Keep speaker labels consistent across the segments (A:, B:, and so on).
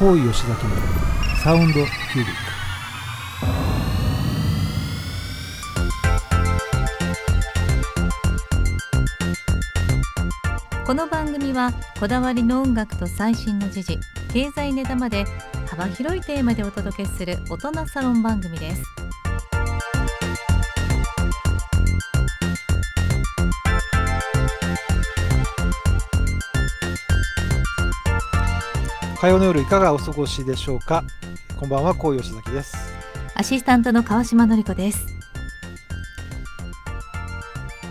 A: 高井吉崎のサウンドキュービック。
B: この番組はこだわりの音楽と最新の時事経済ネタまで幅広いテーマでお届けする大人サロン番組です。
A: 火曜の夜いかがお過ごしでしょうか？こんばんは高井吉崎です。
B: アシスタントの川島のり子です。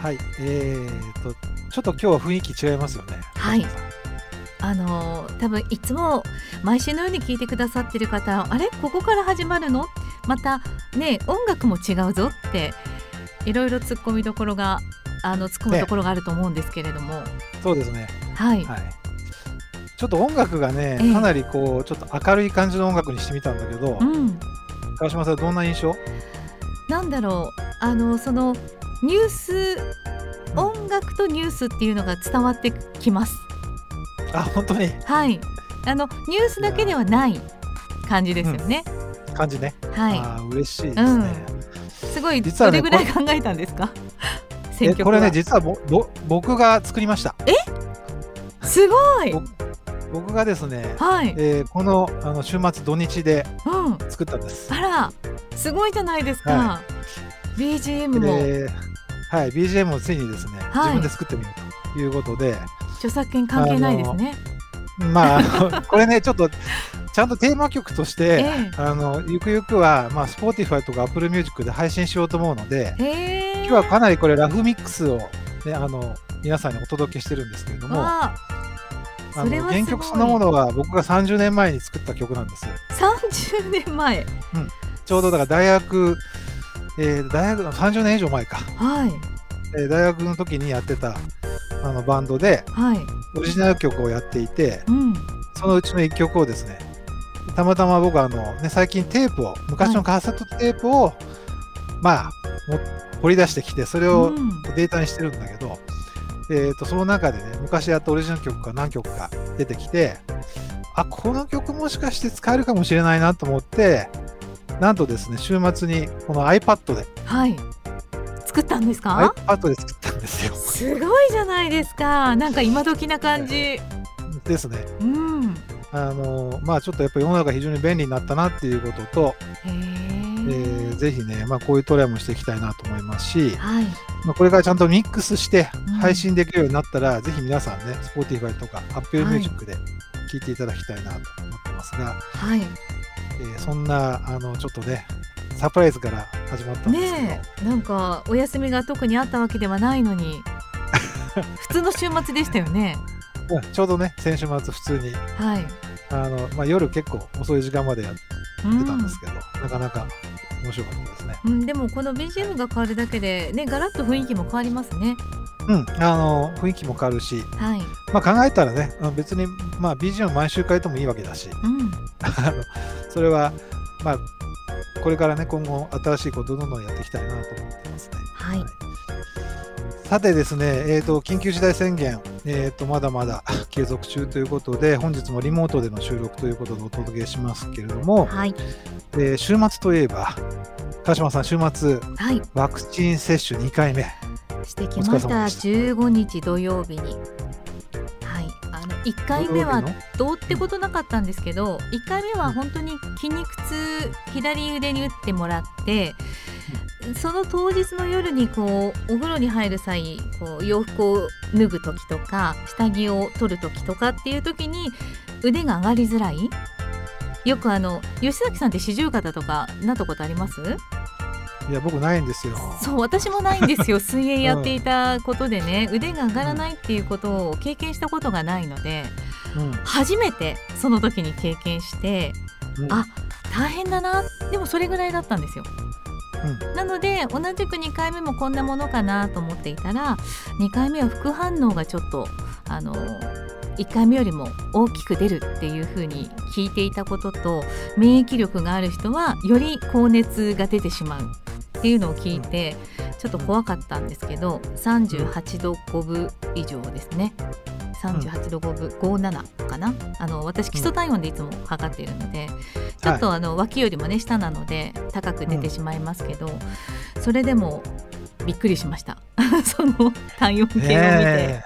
A: はいえーとちょっと今日は雰囲気違いますよね。
B: はい。あのー多分いつも毎週のように聞いてくださってる方あれ？ここから始まるの？またね音楽も違うぞっていろいろ突っ込みどころがあの突っ込むところがあると思うんですけれども、
A: そうですね。
B: はい、
A: はいちょっと音楽がね、
B: ええ。
A: かなりこうちょっと明るい感じの音楽にしてみたんだけど、
B: うん。
A: 川島さんどんな印象？
B: なんだろう。あのそのニュース
A: うん
B: 音楽とニュースっていうのが伝わってきます。
A: あ本当に？
B: はい。あのニュースだけではない感じですよね。
A: 感じね、
B: は
A: あー嬉しいですね、
B: い。すごい
A: 実はね
B: どれぐらい考えたんですか？選曲
A: これね実はぼぼ僕が作りました。
B: すごい。
A: 僕がですね、
B: はい。
A: えーこのあの週末土日で
B: うん。
A: 作ったんです
B: あらすごいじゃないですか。
A: は
B: BGM も
A: ではい BGM をついにですね、
B: はい
A: 自分で作ってみるということで
B: 著作権関係ないですね。
A: まあ これねちょっとちゃんとテーマ曲として、
B: ええ
A: あのゆくゆくは、まあ、Spotify とか Apple Music で配信しようと思うので、
B: へえ。
A: 今日はかなりこれラフミックスを、ね、あの皆さんにお届けしてるんですけれども原曲そのものは僕が30年前に作った曲なんです。
B: 30年前。
A: ちょうどだから大学、えー大学の30年以上前か、
B: はい。
A: えー大学の時にやってたあのバンドで
B: はい。
A: オリジナル曲をやっていて
B: うん。
A: そのうちの1曲をですねたまたま僕はあの、ね、最近テープを昔のカセットテープを、まあも掘り出してきてそれを
B: うん。
A: データにしてるんだけど、えー、とその中でね昔やったオリジナル曲が何曲か出てきてあこの曲もしかして使えるかもしれないなと思ってなんとですね週末にこの iPad で
B: はい。作ったんですか
A: ？iPad で作ったんですよ。
B: すごいじゃないですか。なんか今時な感じ。
A: ですね。
B: うん。
A: あのまあちょっとやっぱり世の中非常に便利になったなっていうことと、
B: へ
A: え
B: え。
A: ーぜひね、まあ、こういうトライもしていきたいなと思いますし、
B: はい。
A: まあ、これからちゃんとミックスして
B: うん
A: 配信できるようになったら、ぜひ皆さんね Spotify とか Apple
B: はい
A: Music で聴いていただきたいなと思ってますが、
B: はい。
A: えーそんなあのちょっとねサプライズから始まったんです
B: ねえ、なんかお休みが特にあったわけではないのに。普通の週末でしたよね。
A: うんちょうどね先週末普通に
B: はい。
A: あの、まあ、夜結構遅い時間までやって
B: うん
A: たんですけど、なかなか面白かったですね。
B: うん、でもこの BGM が変わるだけでねガラッと雰囲気も変わりますね。
A: うん、あの雰囲気も変わるし、
B: はい。
A: まあ、考えたらね別に、まあ、BGM 毎週変えてもいいわけだし
B: うん。
A: あのそれは、まあ、これからね今後新しいことをどんどんやっていきたいなと思ってますね。
B: はい。
A: さてですね、えー、と緊急事態宣言、えー、とまだまだ 継続中ということで本日もリモートでの収録ということでお届けしますけれども、
B: はい。
A: えー週末といえば川島さん週末
B: はい。
A: ワクチン接種2回目。
B: してきました。
A: お疲れ様でした。
B: 15日土曜日に。はい。あの1回目はどうってことなかったんですけど1回目は本当に筋肉痛左腕に打ってもらってその当日の夜にこうお風呂に入る際こう洋服を脱ぐ時とか下着を取る時とかっていう時に腕が上がりづらいよくあの吉崎さんって四十肩とかなったことあります？
A: いや僕ないんですよ。
B: そう私もないんですよ。水泳やっていたことでね、腕が上がらないっていうことを経験したことがないので
A: うん。
B: 初めてその時に経験して
A: うん。
B: あ大変だな。でもそれぐらいだったんですよ。
A: うん。
B: なので同じく2回目もこんなものかなと思っていたら2回目は副反応がちょっとあの1回目よりも大きく出るっていうふうに聞いていたことと免疫力がある人はより高熱が出てしまうっていうのを聞いてちょっと怖かったんですけど38度5分以上ですね。38度5分57かな？あの私基礎体温でいつも測っているので、ちょっとあの脇よりもね下なので高く出てしまいますけど、それでもびっくりしました。その体温計を見て。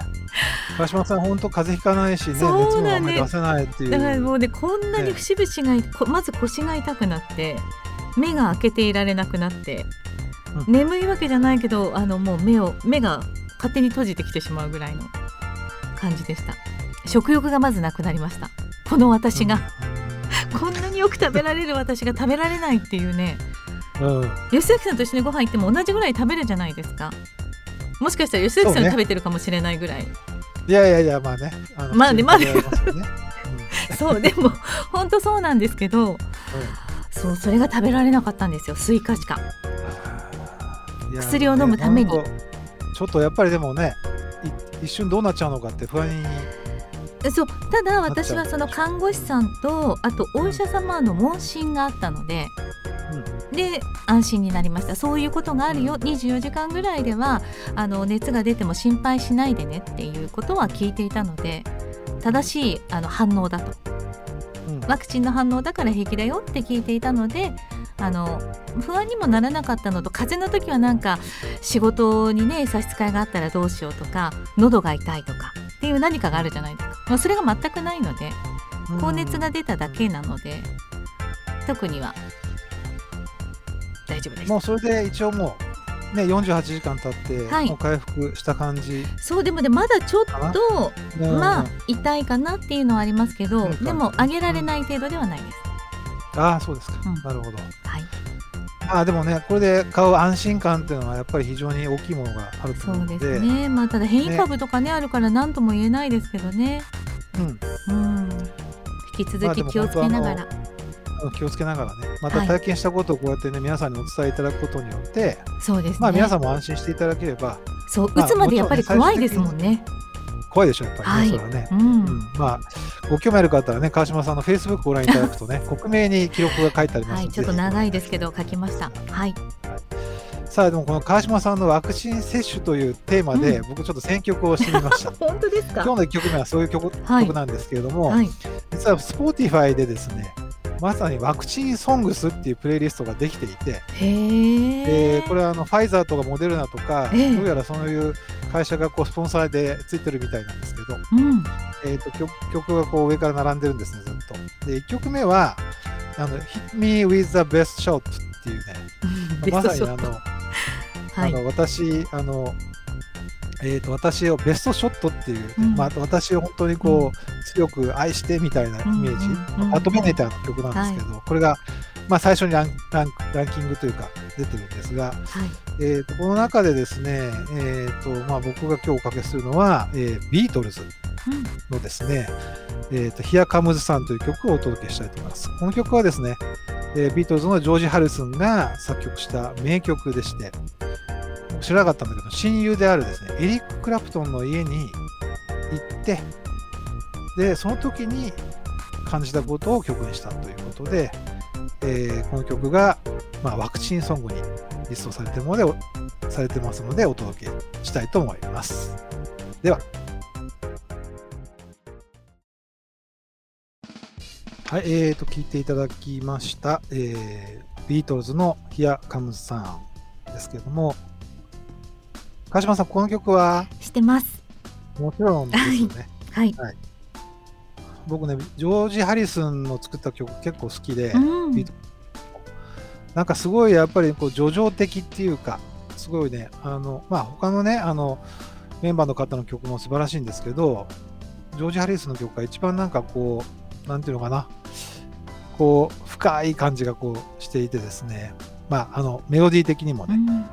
A: 川島さん、本当風邪ひかないしね、熱もあんまり出せないっていう。
B: だからもうねこんなに節々が、こまず腰が痛くなって目が開けていられなくなって、
A: う
B: 眠いわけじゃないけどあのもう目を目が勝手に閉じてきてしまうぐらいの感じでした。食欲がまずなくなりました。この私が、こんなによく食べられる私が食べられないっていうね
A: うん、うん
B: 吉崎さんと一緒にご飯行っても同じぐらい食べるじゃないですか。もしかしたら吉崎さん食べてるかもしれないぐらい。
A: いやいやいや、まあね。
B: まあねまあね。そうでも本当そうなんですけど
A: うん。うん
B: そうそれが食べられなかったんですよ。スイカしか。薬を飲むために。
A: ねちょっとやっぱりでもね、い一瞬どうなっちゃうのかって不安に。
B: そう。ただ私はその看護師さんとあとお医者様の問診があったので、で安心になりました。そういうことがあるよ。24時間ぐらいではあの熱が出ても心配しないでね。っていうことは聞いていたので正しいあの反応だと。
A: うん。
B: ワクチンの反応だから平気だよ。って聞いていたのであの不安にもならなかったのと風邪の時はなんか仕事にね差し支えがあったらどうしようとか喉が痛いとかっていう何かがあるじゃないですか、まあ、それが全くないので高熱が出ただけなので特には大丈夫です。
A: もうそれで一応もう、ね、48時間経って、
B: はい。
A: もう回復した感じ。
B: そうでもねまだちょっと
A: うん。
B: まあ痛いかなっていうのはありますけど
A: うん。
B: でも上げられない程度ではないです。
A: ああ、そうですか。
B: うん。
A: なるほど。
B: はい。
A: まあでもね、これで買う安心感っていうのはやっぱり非常に大きいものがあると
B: そうで。
A: 思うので、
B: すね。まあただ変異株とかねあるから何とも言えないですけどね。
A: うん、
B: うん。引き続き気をつけながら、
A: あの気をつけながらね、また
B: はい。
A: 体験したことをこうやってね、皆さんにお伝えいただくことによって、
B: そうですね、
A: まあ皆さんも安心していただければ、
B: そう
A: まあ
B: 打つまでやっぱり怖いですもんね。
A: 怖いでしょ、やっぱりね、
B: はい。
A: それはね。
B: うん、
A: うん、まあ、ご興味ある方はね、川島さんの Facebook ご覧いただくとね、克明に記録が書いてありますので、
B: はいちょっと長いですけど書きました。はい。
A: さあ、でもこの川島さんのワクチン接種というテーマで、
B: う
A: 僕ちょっと選曲をしてみました。
B: 本当です
A: 今日の1曲目はそういう曲,、
B: はい。
A: 曲なんですけれども、
B: はい。
A: 実は Spotify でですね、まさにワクチンソングスっていうプレイリストができていて、でこれはあのファイザーとかモデルナとか、
B: ええ。
A: どうやらそういう会社がこうスポンサーでついてるみたいなんですけど、
B: うん。
A: えー、と曲曲がこう上から並んでるんですね、ずっと。で、1曲目は、あの Hit Me with the Best Shot っていうね、
B: ベ
A: ま
B: ストショット。
A: さにあの、
B: はい。
A: あの私、あの、えー、と私をベストショットっていうね、
B: うん。
A: まあ、私を本当にこう、強く愛してみたいなイメージ、
B: うん。うんうん
A: まとめネタの曲なんですけど、これが、まあ、最初にランランランキングというか出てるんですが、
B: はい。
A: えー、とこの中でですね、えーとまあ、僕が今日おかけするのは、えービートルズ
B: うん
A: のですね、えー、と Here Comes さんという曲をお届けしたいと思います。この曲はですね、えービートルズのジョージ・ハリスンが作曲した名曲でして、知らなかったんだけど、親友であるですね、エリック・クラプトンの家に行って、で、その時に感じたことを曲にしたということで、えーこの曲が、まあ、ワクチンソングにリストされているので、されてますので、お届けしたいと思います。では。はい、えーと、聞いていただきました、えービートルズの Here Comes さんですけれども、川島さん、この曲は？
B: してます。
A: もちろんですよね。
B: はい。
A: 僕ね、ジョージ・ハリスンの作った曲結構好きで、
B: うん。
A: なんかすごいやっぱりこう叙情的っていうか、すごいね、あの、まあ他のね、あの、メンバーの方の曲も素晴らしいんですけど、ジョージ・ハリスンの曲が一番なんかこう、なんていうのかな、こう、深い感じがこうしていてですね、まああの、メロディー的にもね、
B: うん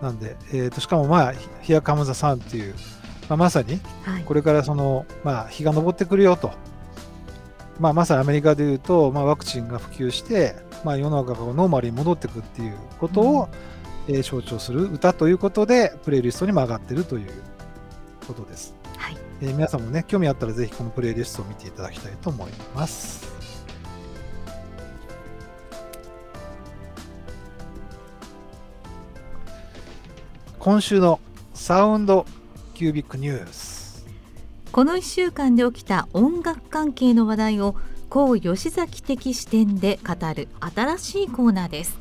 A: なんで、えーと、しかもまあ、Here Comes the Sun っていう、まあ、まさに
B: はい
A: これからその、まあ、日が昇ってくるよと、まあ、まさにアメリカでいうと、まあ、ワクチンが普及して、まあ、世の中がノーマルに戻ってくるっていうことを、えー象徴する歌ということで、プレイリストにも上がってるということです。
B: はい
A: えー皆さんもね、興味あったらぜひこのプレイリストを見ていただきたいと思います。今週のサウンドキュービックニュース。
B: この1週間で起きた音楽関係の話題を高吉崎的視点で語る新しいコーナーです。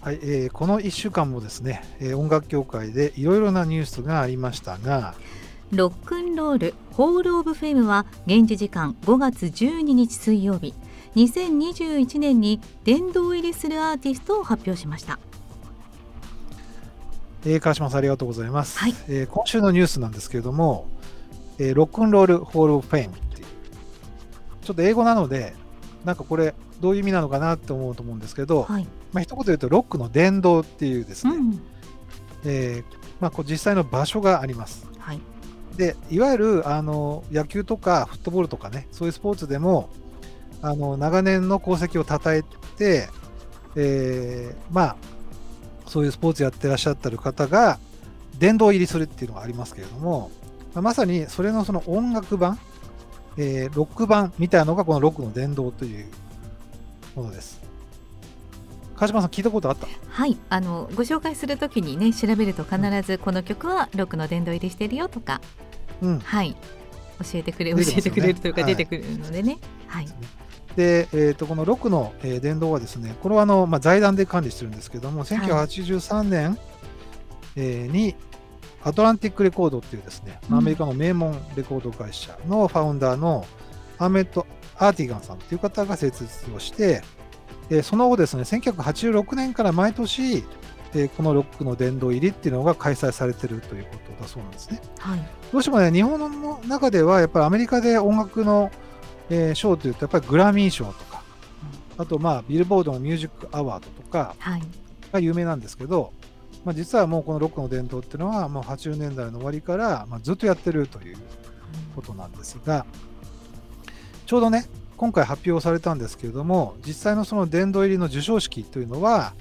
A: はい、えー、この1週間もですね、えー、音楽業界でいろいろなニュースがありましたが。
B: ロックンロールホール・オブ・フェイムは現地時間5月12日水曜日2021年に殿堂入りするアーティストを発表しました
A: えー、川島さんありがとうございます、
B: はい、
A: えー、今週のニュースなんですけれども、えー、ロックンロールホールオブフェイムっていう。ちょっと英語なのでなんかこれどういう意味なのかなって思うと思うんですけど、はい、まあ一言言うとロックの殿堂っていうですね、うん、えー、まあ、こう実際の場所があります。
B: はい、
A: でいわゆるあの野球とかフットボールとかねそういうスポーツでもあの長年の功績をたたえて、えー、まあそういうスポーツやってらっしゃってる方が殿堂入りするっていうのがありますけれども、まさにそれのその音楽版、えー、ロック版みたいなのがこのロックの殿堂というものです。川島さん聞いたことあった？
B: はい。あのご紹介するときにね調べると必ずこの曲はロックの殿堂入りしてるよとか、
A: うん、
B: はい。教えてくれ、ね、教えてくれるというか出てくるのでね。はい、はい
A: で、えー、とこの6の、えー、電動はですね、これはあの、まあ、財団で管理してるんですけども、1983年、はい、えー、にアトランティックレコードっていうですね、アメリカの名門レコード会社のファウンダーのアーメット・アーティガンさんという方が設立をして、えー、その後ですね、1986年から毎年、えー、このロックの殿堂入りっていうのが開催されてるということだそうなんですね。
B: はい、
A: どうしてもね、日本の中ではやっぱりアメリカで音楽のえー、賞というとやっぱりグラミー賞とか、うん、あとまあビルボードのミュージックアワードとかが有名なんですけど、はい、まあ、実はもうこのロックの伝統っていうのはもう80年代の終わりからまあずっとやってるということなんですが、ちょうどね今回発表されたんですけれども実際のその殿堂入りの授賞式というのは、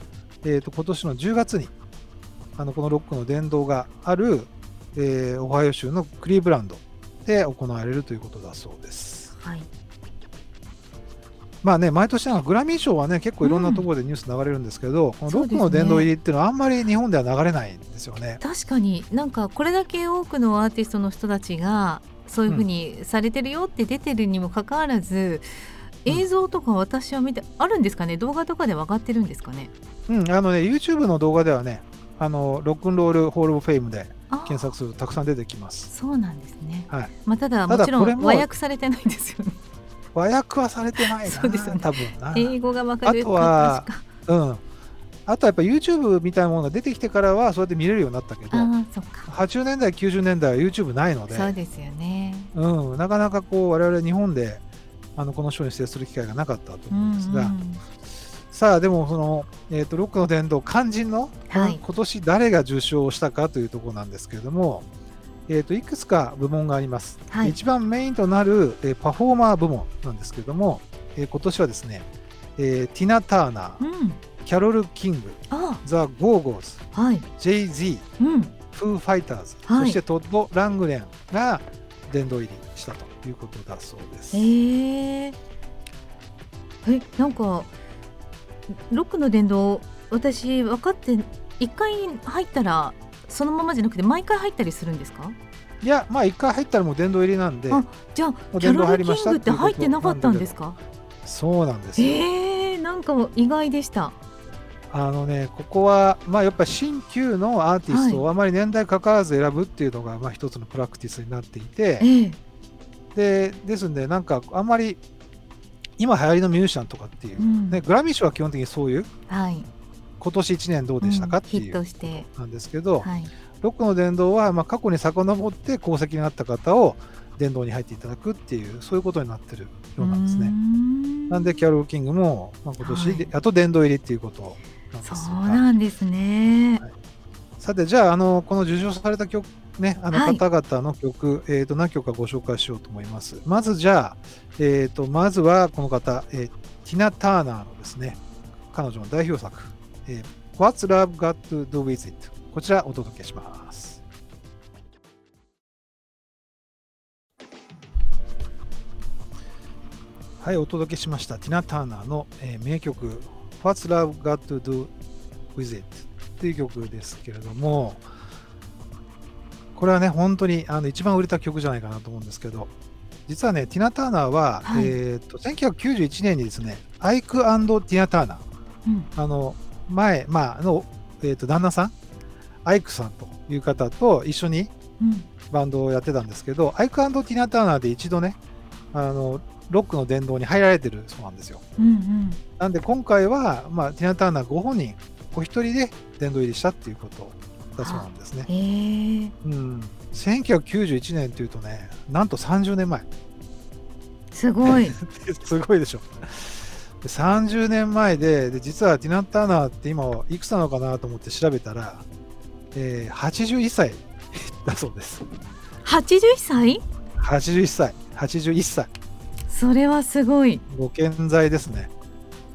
A: えー、と今年の10月にあのこのロックの殿堂がある、えー、オハイオ州のクリーブランドで行われるということだそうです。
B: はい、
A: まあね、毎年グラミー賞はね、結構いろんなところでニュース流れるんですけど、うん、このロックの殿堂入りっていうのはあんまり日本では流れないんですよね。
B: 確かになんかこれだけ多くのアーティストの人たちがそういうふうにされてるよって出てるにもかかわらず、うん、映像とか私は見て、あるんですかね？動画とかで分かってるんですかね？
A: うんあのね YouTube の動画ではねあの Rock and Roll Hall of Fame で検索するとたくさん出てきます。
B: そうなんですね。
A: はい。
B: まあただもちろん和訳されてないんですよね。
A: 和訳はされてないな。そうですよね。多分
B: 英語がわかる。
A: あとはうん。あとはやっぱ YouTube みたいなものが出てきてからはそうやって見れるようになったけど、
B: あそっか
A: 80年代90年代は YouTube ないので、
B: そうですよね。
A: うん、なかなかこう我々日本であのこの賞に指定する機会がなかったと思うんですが、うんうんさあでもその、えーと、ロックの殿堂肝心の、はい、今年誰が受賞したかというところなんですけれども、えーと、いくつか部門があります、はい、一番メインとなる、えー、パフォーマー部門なんですけれども、えー、今年はですね、えー、ティナ・ターナー、うん、キャロル・キング、ザ・ゴーゴーズ、
B: はい、
A: Jay-Z、うん、フー・ファイターズ、はい、そしてトッド・ラングレンが殿堂入りしたということだそうです。
B: えー、えなんかロックの殿堂私分かって1回入ったらそのままじゃなくて毎回入ったりするんですか？
A: いやまあ1回入ったらもう殿堂入りなんで。
B: あじゃあキャロルキングって入ってなかったんですか？
A: そうなんですよ。
B: えー、なんかも意外でした。
A: あのねここはまあやっぱ新旧のアーティストをあまり年代関わらず選ぶっていうのがまあ一つのプラクティスになっていて、
B: えー、
A: でですんでなんかあんまり今流行りのミュージシャンとかっていう、うん、ね、グラミー賞は基本的にそういう、
B: はい、
A: 今年1年どうでしたか、っていうなんですけど、はい、ロックの殿堂はまあ過去に遡って功績になった方を殿堂に入っていただくっていうそういうことになってるようなんですね。なんでキャロル・キングも、まあ、今年、はい、あと殿堂入りっていうことなんです
B: そうなんですね。
A: はい、さてじゃああのこの受賞された曲ね、あの方々の曲、はい、えー、と何曲かご紹介しようと思います。まずじゃあ、えー、とまずはこの方、えー、ティナ・ターナーのですね、彼女の代表作、えー、What's Love Got to Do With It? こちらお届けします。はい、お届けしました。ティナ・ターナーの、えー、名曲 What's Love Got to Do With It? という曲ですけれども、これはね、本当にあの一番売れた曲じゃないかなと思うんですけど、実はね、ティナ・ターナーは、
B: はい。
A: えー、と1991年にですね、アイクティナ・ターナー、
B: うん。
A: あの前、まああのえー、と旦那さん、アイクさんという方と一緒に
B: うん。
A: バンドをやってたんですけど、アイクティナ・ターナーで一度ね、あのロックの殿堂に入られてるそうなんですよ。
B: うんうん。
A: なんで今回は、まあ、ティナ・ターナーご本人、お一人で殿堂入りしたっていうことだそうなんですね。
B: へえ
A: うん、1991年というとね、なんと30年前。
B: すごい
A: すごいでしょ。で30年前でで、実はティナ・ターナーって今いくつなのかなと思って調べたら、えー81歳だそうです。
B: 81歳
A: ？81歳、81歳。
B: それはすごい
A: ご健在ですね。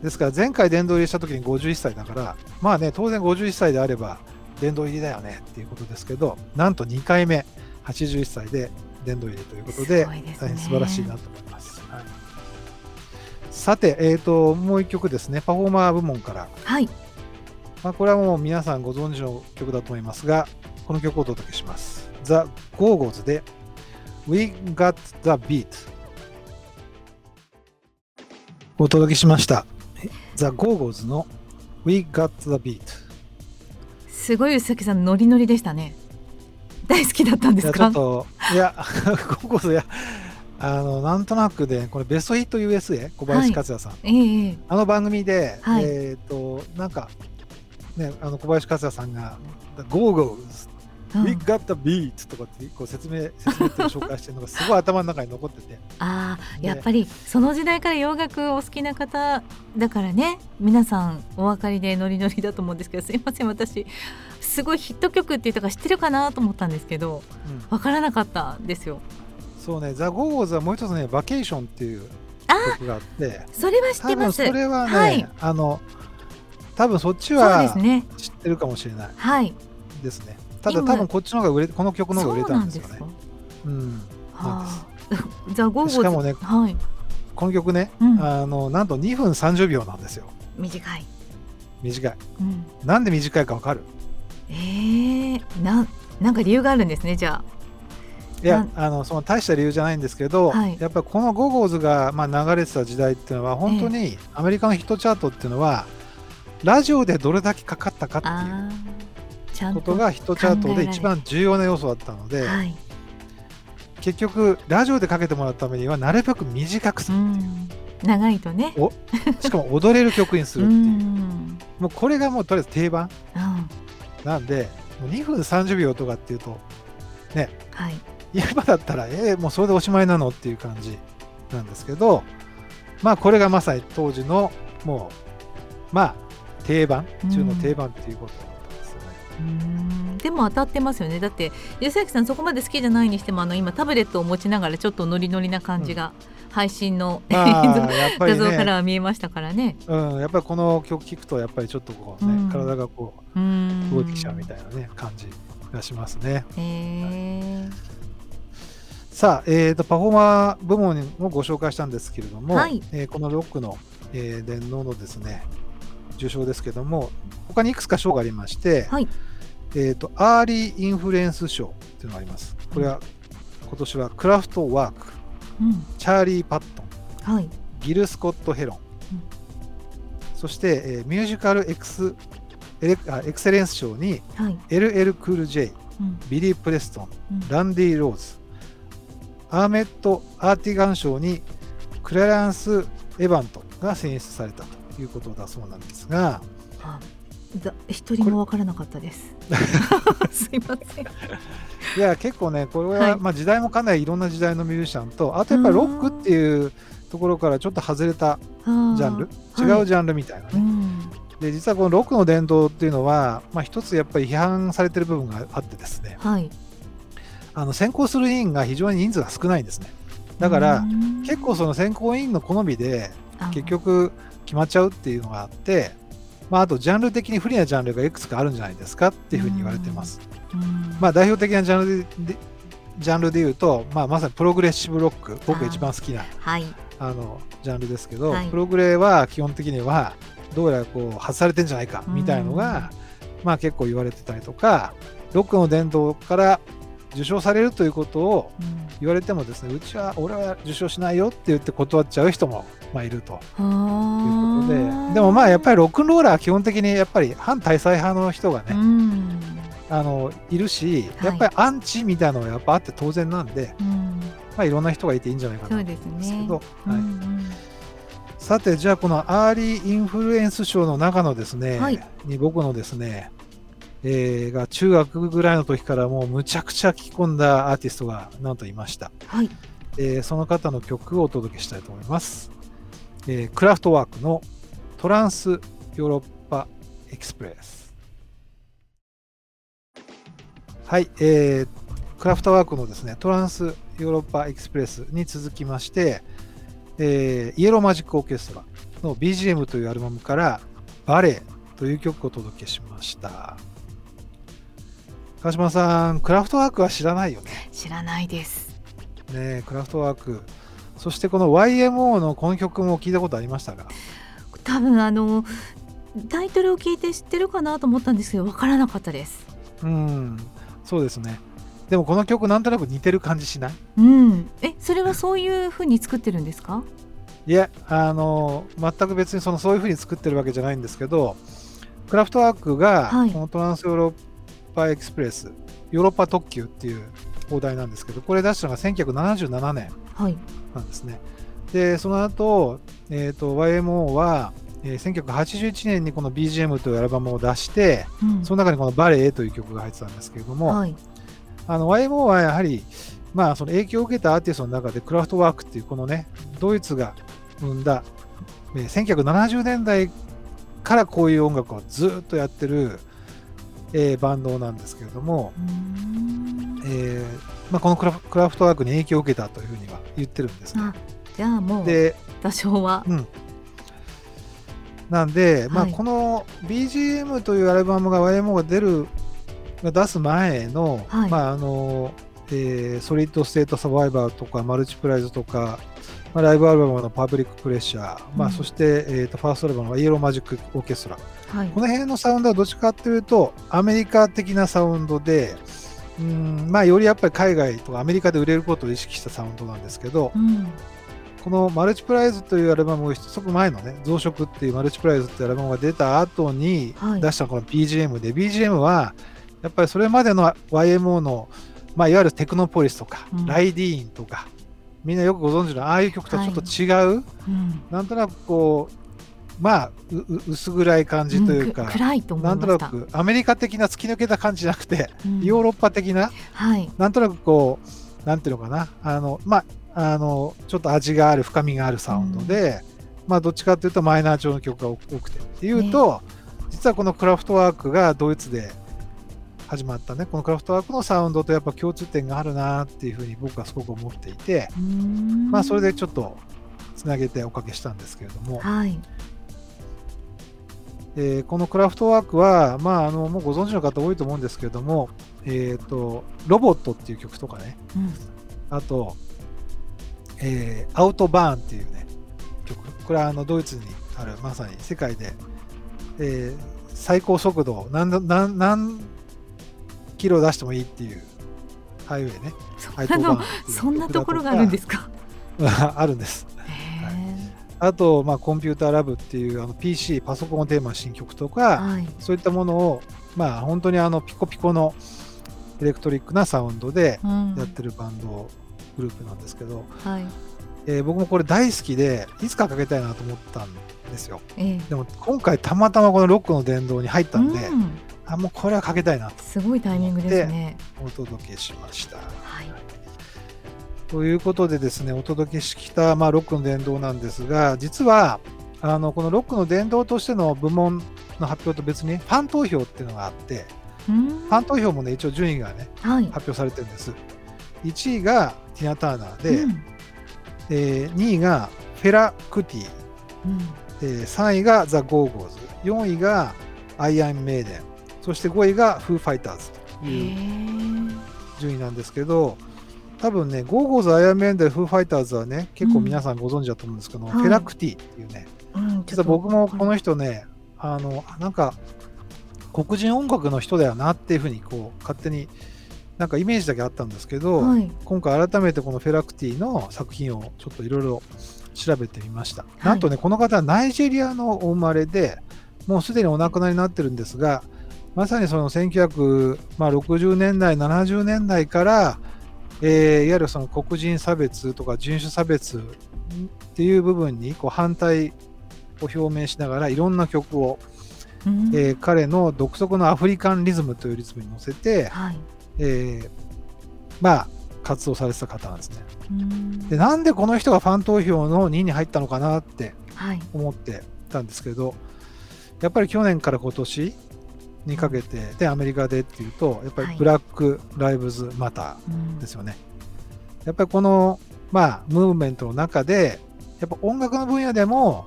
A: ですから前回殿堂入りした時に51歳だから、まあね、当然51歳であれば殿堂入りだよねっていうことですけど、なんと2回目、81歳で殿堂入りということで、
B: ね。
A: 大変素晴らしいなと思います。はい。さて、えー、ともう一曲ですね、パフォーマー部門から、
B: はい。
A: まあ、これはもう皆さんご存知の曲だと思いますが、この曲をお届けします。ザ・ゴーゴーズで We Got the Beat お届けしました。ザ・ゴーゴーズの We Got the Beat
B: すごい宇崎さんノリノリでしたね。大好きだったんですか？
A: ちょっと、いや、ゴーゴーズ、いや、あの、なんとなくで、これベストヒット USA、小林克也さん、
B: ええええ。
A: あの番組で、
B: はい。
A: えっ、と、なんか、ね、あの小林克也さんが、ゴーゴーズ、
B: うん。
A: We got the beat とかってこう説明、説明って紹介してるのがすごい頭の中に残ってて、
B: ああ
A: ね
B: やっぱりその時代から洋楽お好きな方だからね。皆さんお分かりでノリノリだと思うんですけどすいません私すごいヒット曲って言ったから知ってるかなと思ったんですけど
A: うん。
B: 分からなかったんですよ。
A: そうね、ザ・ゴーゴーズはもう一つね、バケーションっていう
B: あ
A: 曲があって、
B: それは知っ
A: 多分
B: てます。
A: それはね、
B: はい。
A: あの、多分そっちは知ってるかもしれない
B: はい。
A: ですね。ただ
B: 今
A: 多分こっちの方が売れ、この曲の方が売れたんですよね。
B: そう。
A: うん。
B: はあ。じゃあゴーゴーズ
A: しかもね
B: はい。
A: この曲ね、
B: うん。
A: あの、なんと2分30秒なんですよ。
B: 短い、
A: 短い。
B: うん、
A: なんで短いかわかる？
B: えー、ななんか理由があるんですねじゃ
A: いや
B: な、
A: あの、その大した理由じゃないんですけど、
B: はい。
A: やっぱりこのゴーゴーズが、まあ、流れてた時代っていうのは、本当にアメリカのヒットチャートっていうのは、ラジオでどれだけかかったかっていうこととがヒットチャートで一番重要な要素だったので、
B: はい。
A: 結局ラジオでかけてもらうためにはなるべく短くす
B: う
A: る。っていう、
B: ん。長いとね。
A: おしかも踊れる曲にする
B: う
A: っていう、
B: ん。
A: もうこれがもうとりあえず定番。
B: うん。
A: なんでもう2分30秒とかっていうと
B: はい。
A: 今だったらえー、もうそれでおしまいなのっていう感じなんですけどまあこれがまさに当時のもうまあ定番。中の定番っていうこと
B: でも当たってますよね。だって吉崎さんそこまで好きじゃないにしてもあの今タブレットを持ちながらちょっとノリノリな感じが、配信の
A: まあやっぱり
B: 画像から
A: ね、
B: は見えましたからね。
A: うん、やっぱりこの曲聴くとやっぱりちょっとこうね、
B: うん。
A: 体がこう
B: うん。
A: 動いてきちゃうみたいなね感じがしますね。さあ、えー、とパフォーマー部門もご紹介したんですけれども、
B: はい。
A: えーこのロックの、えー電脳のですね受賞ですけども他にいくつか賞がありまして、
B: はい
A: えー、と Early Influence 賞っていうのがあります。これは今年はクラフトワーク、
B: うん。
A: チャーリー・パットン、
B: はい。
A: ギル・スコット・ヘロン、
B: うん。
A: そして、えー Musical エクスエレあ Excellence 賞に
B: はい。
A: LL クール J、
B: うん。
A: ビリー・プレストン、
B: うん。
A: ランディ・ローズ、アーメット・アーティガン賞にクラランス・エヴァントが選出されたということだそうなんですが、
B: あだ一人もわからなかったです。すいません。
A: いや、結構ね、これは、
B: はい
A: まあ、時代もかなりいろんな時代のミュージシャンと、あとやっぱりロックっていうところからちょっと外れた
B: ジャ
A: ンル、
B: はい
A: 違うジャンルみたいなね。
B: うん
A: で、実はこのロックの伝統っていうのは、まあ、一つやっぱり批判されてる部分があってですね、
B: はい。
A: あの先行する委員が非常に人数が少ないんですね。だから、結構その選考委員の好みで結局決まっちゃうっていうのがあって、まあ、あとジャンル的に不利なジャンルがいくつかあるんじゃないですかっていうふうに言われてます。まあ、代表的なジャンルでジャンルで言うと、まあ、まさにプログレッシブロック。僕が一番好きな
B: はい。
A: あのジャンルですけど、
B: はい。
A: プログレは基本的にはどうやらこう外されてんじゃないかみたいのが、まあ、結構言われてたりとかロックの殿堂から受賞されるということを
B: うん。
A: 言われてもですねうちは俺は受賞しないよって言って断っちゃう人も、まあ、いるとで
B: はあ
A: でもまあやっぱりロックンローラーは基本的にやっぱり反体制派の人がね、
B: うん。
A: あのいるし
B: はい。
A: やっぱりアンチみたいなのがやっぱあって当然なんで、
B: うん。
A: まあ、いろんな人がいていいんじゃないかな。と思うんですけど、
B: うん
A: はい、
B: うん
A: さてじゃあこの Early Influence 賞の中のですね、
B: はい。
A: に僕のですね、えーが中学ぐらいの時からもうむちゃくちゃ聴き込んだアーティストがなんといました、
B: はい。
A: えーその方の曲をお届けしたいと思います、えークラフトワークのトランスヨーロッパエクスプレス。はい、えークラフトワークのですねトランスヨーロッパエクスプレスに続きまして、えーイエローマジックオーケストラの BGM というアルバムからバレエという曲をお届けしました。川島さんクラフトワークは知らないよね。
B: 知らないです。
A: ねえクラフトワーク。そしてこの YMO のこの曲も聞いたことありましたが
B: 多分あのタイトルを聞いて知ってるかなと思ったんですけどわからなかったです。
A: うん。そうですね。でもこの曲なんとなく似てる感じしない？
B: うん。えそれはそういう風に作ってるんですか？
A: いやあの全く別にそのそういう風に作ってるわけじゃないんですけどクラフトワークが
B: はい。
A: このトランスヨーロッパエクスプレス、ヨーロッパ特急っていう放題なんですけどこれ出したのが1977年
B: はい。
A: なんですね。で、その後、えー、と YMO は、えー1981年にこの BGM というアルバムを出して、
B: うん。
A: その中にこのバレエという曲が入ってたんですけれども、
B: はい。
A: あの YMO はやはり、まあ、その影響を受けたアーティストの中でクラフトワークっていうこのね、ドイツが生んだ、えー1970年代からこういう音楽をずっとやってる、えーバンドなんですけれども、えーまあ、このクラフクラフトワークに影響を受けたというふうには言ってるんですね。
B: あじゃあもう
A: で、
B: 多少は。
A: うん。なんで、まあ、
B: はい。
A: この BGM というアルバムが YMO が出る、が出す前の、
B: はい。
A: まあ、あの、えーソリッドステートサバイバーとか、マルチプライズとか、まあ、ライブアルバムのパブリックプレッシャー、まあ、
B: うん。
A: そして、えーとファーストアルバムはイエローマジックオーケストラ。
B: はい。
A: この辺のサウンドはどっちかっていうと、アメリカ的なサウンドで、うんまあ、よりやっぱり海外とかアメリカで売れることを意識したサウンドなんですけど、
B: うん
A: このマルチプライズというアルバムを一足前のね、増殖っていうマルチプライズっていうアルバムが出た後に
B: はい。
A: 出したこの BGM で、BGM はやっぱりそれまでの YMO の、まあ、いわゆるテクノポリスとか、
B: うん。
A: ライディーンとか、みんなよくご存知のああいう曲とはちょっと違う、
B: うん。
A: なんとなくこう、まあ、うう薄暗い感じというか、
B: んく暗いと思い
A: なんとなくアメリカ的な突き抜けた。感じじゃなくて、
B: うん
A: ヨーロッパ的な、
B: はい
A: なんとなくこう、なんていうのかな、あの、まあ、あの、ちょっと味がある、深みがあるサウンドで、まあ、どっちかというとマイナー調の曲が多くて。っていうと、実はこのクラフトワークがドイツで始まったね、このクラフトワークのサウンドとやっぱ共通点があるなっていうふうに僕はすごく思っていて、
B: うーん。
A: まあ、それでちょっとつなげておかけしたんですけれども、
B: はい。
A: えーこのクラフトワークは、まあ、あのもうご存知の方多いと思うんですけれども、えー、とロボットっていう曲とかね、
B: うん。
A: あと、えーアウトバーンっていうね、曲。これはあのドイツにある、まさに世界で、えー最高速度何だ何何キロ出してもいいっていうハイウェイね。
B: そんなそんなところがあるんですか？
A: か あるんです。
B: へ
A: あと、まあ、コンピューターラブっていうあの PC、パソコンをテーマに新曲と
B: ー
A: か、
B: はい
A: そういったものを、まあ、本当にあのピコピコのエレクトリックなサウンドで
B: うん
A: やってるバンド、グループなんですけど、
B: はい。
A: えー僕もこれ大好きで、いつかかけたいなと思ったんですよ。
B: ええ。
A: でも今回たまたまこのロックの殿堂に入ったんで、
B: うん。
A: あもうこれはかけたいなと。
B: すごいタイミングですね。
A: お届けしました。
B: はい。
A: ということでですね、お届けしてきた、まあ、ロックの殿堂なんですが、実はあのこのロックの殿堂としての部門の発表と別にファン投票っていうのがあって、
B: うん。
A: ファン投票もね、一応順位がね、
B: はい。
A: 発表されてるんです。1位がティナ・ターナーで、
B: うん。
A: えー2位がフェラ・クティ、
B: うん。
A: えー3位がザ・ゴーゴーズ、4位がアイアン・メイデン、そして5位がフー・ファイターズ。と
B: へ
A: いう
B: ー。
A: 順位なんですけど、多分ね、ゴーゴーズ、アイアン・メイデン、フー・ファイターズはね、結構皆さんご存知だと思うんですけど、
B: はい。
A: フェラ・クティっていうね、
B: うん
A: 実は僕もこの
B: 人
A: 人ね、あの、なんか、黒人音楽の人だよなっていうふうに、こう、勝手になんかイメージだけあったんですけど、
B: はい。
A: 今回改めてこのフェラクティの作品をちょっといろいろ調べてみました。なんとね、この方はナイジェリアのお生まれで、もうすでにお亡くなりになってるんですが、まさにその1960年代、70年代から、えーいわゆるその黒人差別とか人種差別っていう部分にこう反対を表明しながらいろんな曲を、
B: うん
A: えー彼の独特のアフリカンリズムというリズムに乗せて、
B: はい。
A: えーまあ活動されてた方なんですね。
B: うん
A: でなんでこの人がファン投票の2位に入ったのかなって
B: はい。
A: 思ってたんですけどやっぱり去年から今年にかけてでアメリカでっていうとやっぱ
B: はい
A: りブラック・ライブズ・マタ
B: うん
A: ーですよね。やっぱりこのまあムーブメントの中でやっぱ音楽の分野でも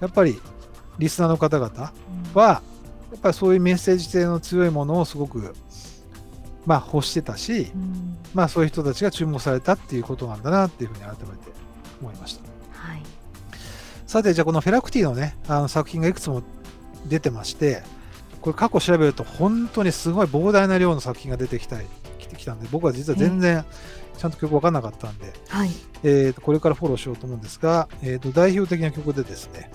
A: やっぱりリスナーの方々はやっぱりそういうメッセージ性の強いものをすごくまあ欲してたし、
B: うん
A: まあそういう人たちが注目されたっていうことなんだなっていうふうに改めて思いました。
B: はい。
A: さて、じゃあこのフェラクティのね、あの作品がいくつも出てまして、これ過去調べると本当にすごい膨大な量の作品が出てきたり来てきたんで、僕は実は全然ちゃんと曲分かんなかったんで、
B: はい。
A: えーとこれからフォローしようと思うんですが、えーと代表的な曲でですね、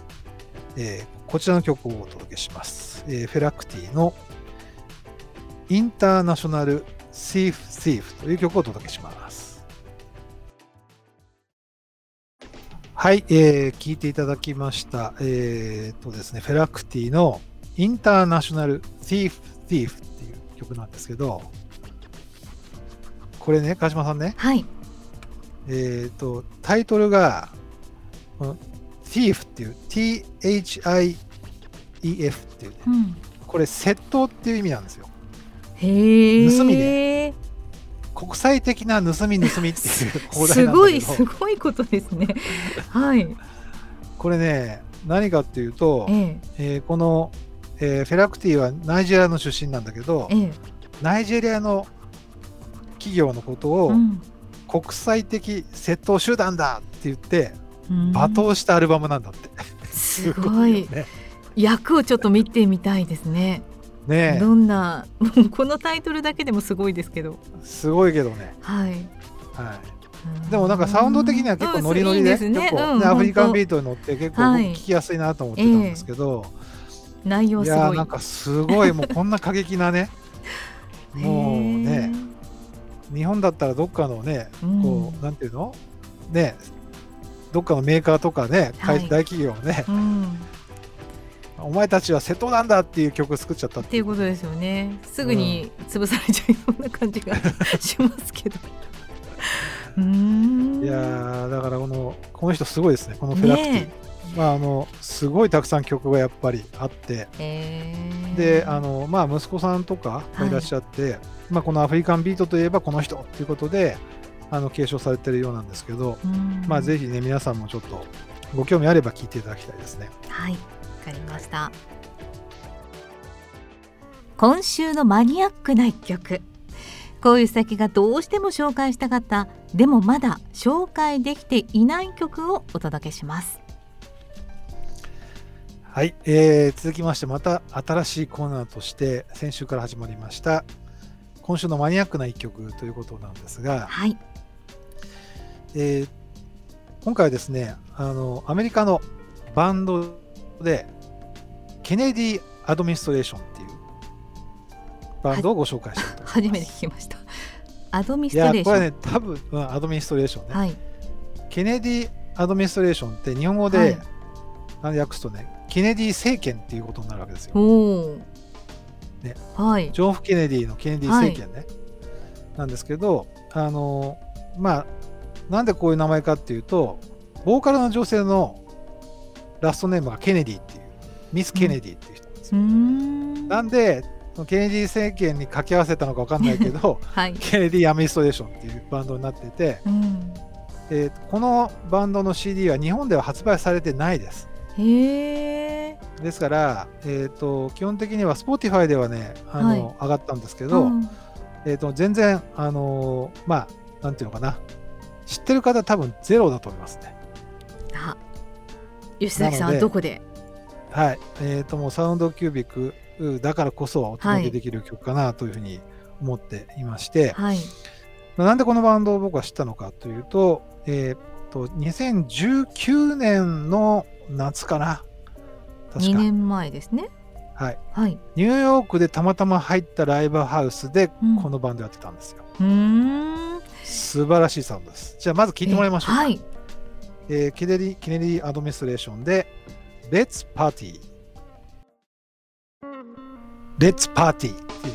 A: えーこちらの曲をお届けします。えーフェラクティのインターナショナル・シーフ・シーフという曲をお届けします。はい、えー、聞いていただきました。えーとですね、フェラクティのインターナショナル・シーフ・シーフっていう曲なんですけど、これね、川島さんね、
B: はい。
A: えー、とタイトルが、この Thief っていう、T-H-I-E-F っていうね、
B: うん。
A: これ窃盗っていう意味なんですよ。
B: へえ。
A: 盗みで国際的な盗み盗みっていう放題
B: すごいすごいことですね。はい。
A: これね、何かっていうと、
B: ええ
A: えーこの、えーフェラクティはナイジェリアの出身なんだけど、
B: ええ。
A: ナイジェリアの企業のことを
B: うん
A: 国際的窃盗集団だって言って
B: うん
A: 罵倒したアルバムなんだって。
B: すごい
A: よ ね。
B: 役をちょっと見てみたいですね。
A: ね。え
B: どんなもう このタイトルだけでもすごいですけど。
A: すごいけどね。
B: はい。
A: はい、でもなんかサウンド的には結構ノリノリで、結構、アフリカンビートに乗って結構聞きやすいなと思ってたんですけど、
B: 内容すごい。
A: いやーなんかすごいもうこんな過激なね。もうね日本だったらどっかのね
B: うん。
A: こうなんていうの？ねどっかのメーカーとかね、大企業ね。お前たちは瀬戸なんだっていう曲作っちゃった
B: っていう。ことですよね。すぐに潰されちゃいそうな感じがしますけど。
A: いやーだからこのこの人すごいですねこのフェラクティ、
B: ね
A: まああのすごいたくさん曲がやっぱりあって。
B: え。えー。
A: であの、まあ、息子さんとかがいらっしゃって、まあ、このアフリカンビートといえばこの人っていうことであの継承されてるようなんですけど、
B: うん。
A: まあ、ぜひね皆さんもちょっとご興味あれば聞いていただきたいですね。
B: はい、わかりました。今週のマニアックな一曲。こういう先がどうしても紹介したかった、でもまだ紹介できていない曲をお届けします。
A: はい、えー続きましてまた新しいコーナーとして先週から始まりました今週のマニアックな一曲ということなんですが、
B: はい、
A: えー今回はですねあのアメリカのバンドでケネディ・アドミニストレーションっていうバンドをご紹介したいと。
B: 初めて聞きました。アドミ
A: ニ
B: ストレーション。
A: やこれね多分、うんアドミニストレーションね、
B: はい、
A: ケネディ・アドミニストレーションって日本語で、
B: はい
A: あの訳すとねケネディ政権っていうことになるわけですよ。
B: おお。
A: ね
B: はい、
A: ジョン・ F・ケネディのケネディ政権ね、なんですけどあのまあなんでこういう名前かっていうとボーカルの女性のラストネームがケネディっていうミス・ケネディっていう人なんですよ。
B: ん。
A: なんでケネディ政権に掛け合わせたのか分かんないけど
B: はい。
A: ケネディ・アドミニストレーションっていうバンドになっていて、
B: うん。
A: えーこのバンドの CD は日本では発売されてないです。ですから、えー、と基本的には Spotify ではねあの、
B: はい
A: 上がったんですけど、
B: うん
A: えー、と全然あのーまあなんていうのかな知ってる方多分ゼロだと思いますね。
B: あ、吉崎さんはどこで。
A: はい。えっ、ともうサウンドキュービックだからこそお届けできる曲かなというふうに思っていまして、
B: はい。
A: なんでこのバンドを僕は知ったのかというと、えーっと、2019年の夏かな。確
B: 2
A: か。
B: 年前ですね。
A: はい。
B: はい。
A: ニューヨークでたまたま入ったライブハウスで
B: うん
A: このバンドやってたんですよ。
B: うーん。
A: 素晴らしいサウンドです。じゃあまず聞いてもらいましょうか。
B: えはい。
A: えーケネディ・ケネディ・アドミニストレーションで、Let's Party。Let's Party ってい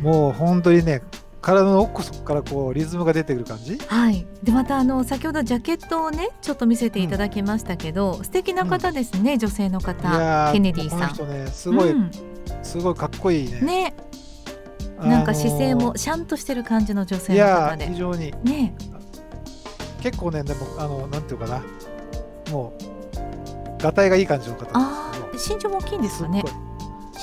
A: う、もう本当にね、体の奥底からこうリズムが出てくる感じ？
B: はい。でまたあの先ほどジャケットをねちょっと見せていただきましたけど、素敵な方ですね、女性の
A: い
B: 方。ケネディさん
A: この人ね、すごい、
B: うん
A: すごいかっこいいね。
B: ね、
A: あのー
B: なんか姿勢もシャンとしてる感じの女性
A: い
B: の方で
A: 非。常に、
B: ね、
A: 結構ね、でも、あの、なんていうかな、もう、がたいがいい感じの方
B: ああ
A: なんですけど、
B: 身長も大きいんですかね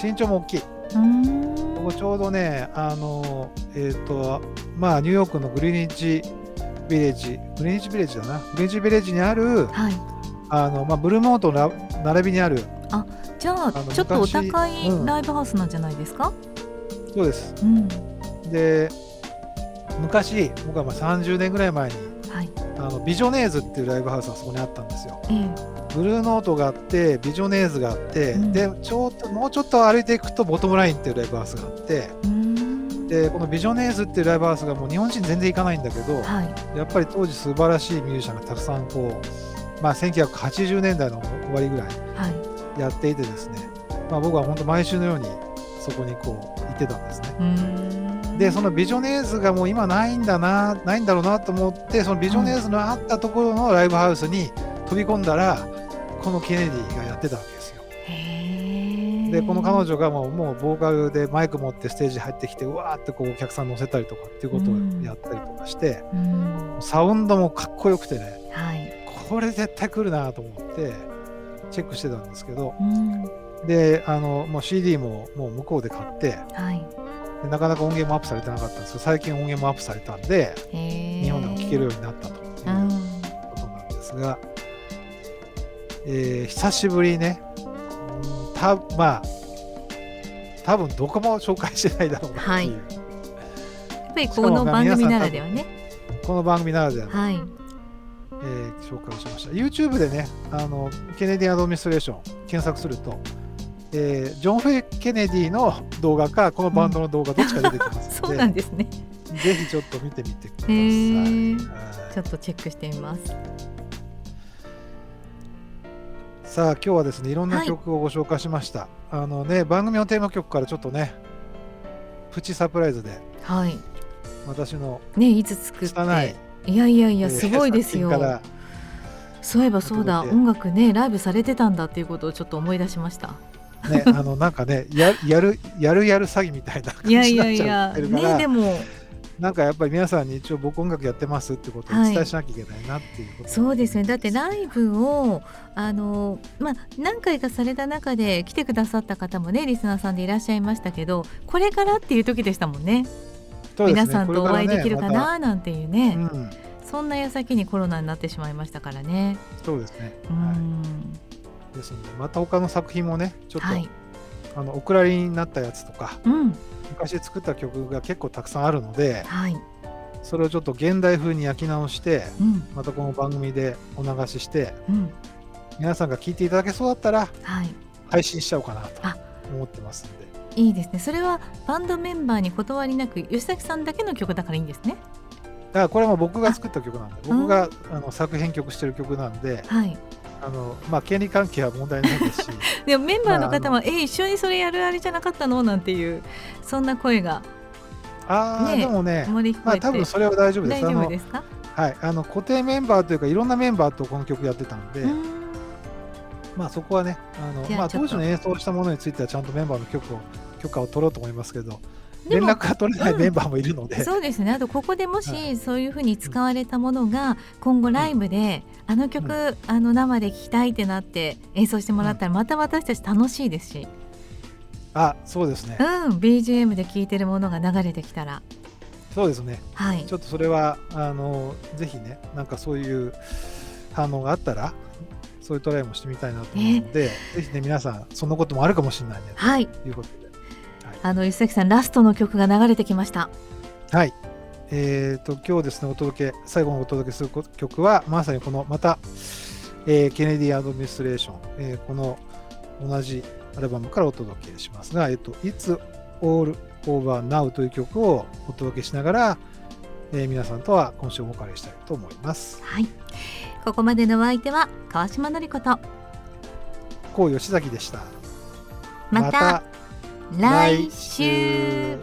A: 身長も大きい。
B: うーん。
A: ここちょうどね、あの、えっ、と、まあ、ニューヨークのグリニッジビレッジ、グリニッジビレッジだな、グリニッジビレッジにある、
B: はい。
A: あの、まあ、ブルーモートのな並びにある、
B: じゃあちょっとお高いライブハウスなんじゃないですか？
A: そうです。
B: うん。
A: で、昔、僕はまあ30年ぐらい前に、のビジョネーズっていうライブハウスがそこにあったんですよ。
B: ええ
A: ブルーノートがあって、ビジョネーズがあって、
B: うん
A: でちょっともうちょっと歩いていくと、ボトムラインっていうライブハウスがあって。でこのビジョネーズっていうライブハウスがもう日本人全然行かないんだけど、
B: はい。
A: やっぱり当時素晴らしいミュージシャンがたくさんこう、まあ、1980年代の終わりぐらい
B: はい。
A: やっていてですね、まあ、僕は本当毎週のようにそこにこう行ってたんですね。でそのビジョネーズがもう今ないんだなないんだろうなと思ってそのビジョネーズのあったところのライブハウスに飛び込んだらこのケネディがやってたわけですよ。でこの彼女がもうもうボーカルでマイク持ってステージ入ってきてうわーってこうお客さん乗せたりとかっていうことをやったりとかして、
B: うん。
A: サウンドもかっこよくてね
B: はい。
A: これ絶対来るなと思ってチェックしてたんですけど
B: うん。
A: であのもう CD ももう向こうで買って
B: はい。
A: でなかなか音源もアップされてなかったんですけど最近音源もアップされたんで。日本でも聴けるようになったという
B: うん。
A: ことなんですが、えー久しぶりにねうんたまあ多分どこも紹介してないだろうなっていう、
B: やっぱりこの番組ならではね。
A: この番組ならではの、
B: はい。
A: えー紹介をしました YouTube でねあのケネディアドミニストレーション検索すると、えージョン・フェイ・ケネディの動画かこのバンドの動画どっちか出てきます
B: そう
A: ので、
B: なんですね。
A: ぜひちょっと見てみてください。
B: へえ。
A: はい
B: ちょっとチェックしてみます。
A: さあ今日はですねいろんな
B: はい
A: 曲をご紹介しました、あのね番組のテーマ曲からちょっとねプチサプライズで
B: はい。
A: 私の
B: ね、いつ作って。いやいやいや、
A: えー
B: すごいですよ。そういえばそうだ、音楽ね、ライブされてたんだっていうことをちょっと思い出しました。
A: ねあのなんかねややるやるやる詐欺みたいな感
B: いやい
A: じになっちゃ
B: やいや、
A: ってるから、
B: ね、でも、
A: なんかやっぱり皆さんに一応僕音楽やってますってことをお伝えしなきゃいけないなっていうこと、
B: そうですね。だってライブをあのまあ何回かされた中で来てくださった方もね、リスナーさんでいらっしゃいましたけど、これからっていう時でしたもんね。
A: ね。
B: 皆さんとお会いできるかななんていうね、
A: ねまたうん、
B: そんな矢先にコロナになってしまいましたからね。
A: そうですね、
B: う
A: は
B: ん、
A: い、ですのでまた他の作品もねちょっと、
B: はい、
A: あのお蔵入りになったやつとか
B: うん、
A: 昔作った曲が結構たくさんあるので
B: はい、
A: それをちょっと現代風に焼き直して
B: うん、
A: またこの番組でお流しして
B: うん、
A: 皆さんが聞いていただけそうだったら
B: はい。
A: 配信しちゃおうかなと
B: あ
A: 思ってますので
B: いいですね。それはバンドメンバーに断りなく吉崎さんだけの曲だからいいんですね。
A: だからこれも僕が作った曲なんで僕があの作編曲してる曲なんで
B: はい。
A: あの、まあ、権利関係は問題ないですし。
B: でもメンバーの方
A: ま
B: は、え一緒にそれやるあれじゃなかったのなんていうそんな声が。
A: ああ、
B: ね
A: でもねまあ多分それは大丈夫です。
B: 大丈夫ですか？
A: はい、あの固定メンバーというかいろんなメンバーとこの曲やってたんで、まあそこはねあのまあ、当時の演奏したものについてはちゃんとメンバーの許可を許可を取ろうと思いますけど連絡が取れない
B: うん
A: メンバーもいるので、
B: そうですね。あとここでもし、
A: は
B: そういうふうに使われたものが今後ライブで、あの曲、あの生で聴きたいってなって演奏してもらったらまた私たち楽しいですし、
A: あそうですね、
B: うん、BGM で聴いてるものが流れてきたら、
A: そうですね。
B: はい。
A: ちょっとそれはあのぜひねなんかそういう反応があったらそういうトライもしてみたいなと思うので、ぜひね皆さんそんなこともあるかもしれないね。
B: はい。
A: ということで、はい、
B: あの吉崎さんラストの曲が流れてきました
A: はいえーと、今日ですねお届け最後にお届けする曲はまさにこのまた、えー、ケネディアドミニストレーション、えー、この同じアルバムからお届けしますが、えっ、ー、と、It's All Over Now という曲をお届けしながら、えー、皆さんとは今週お別れしたいと思います。
B: はい。ここまでのお相手は川島典子と
A: 高吉崎でした。
B: また来週。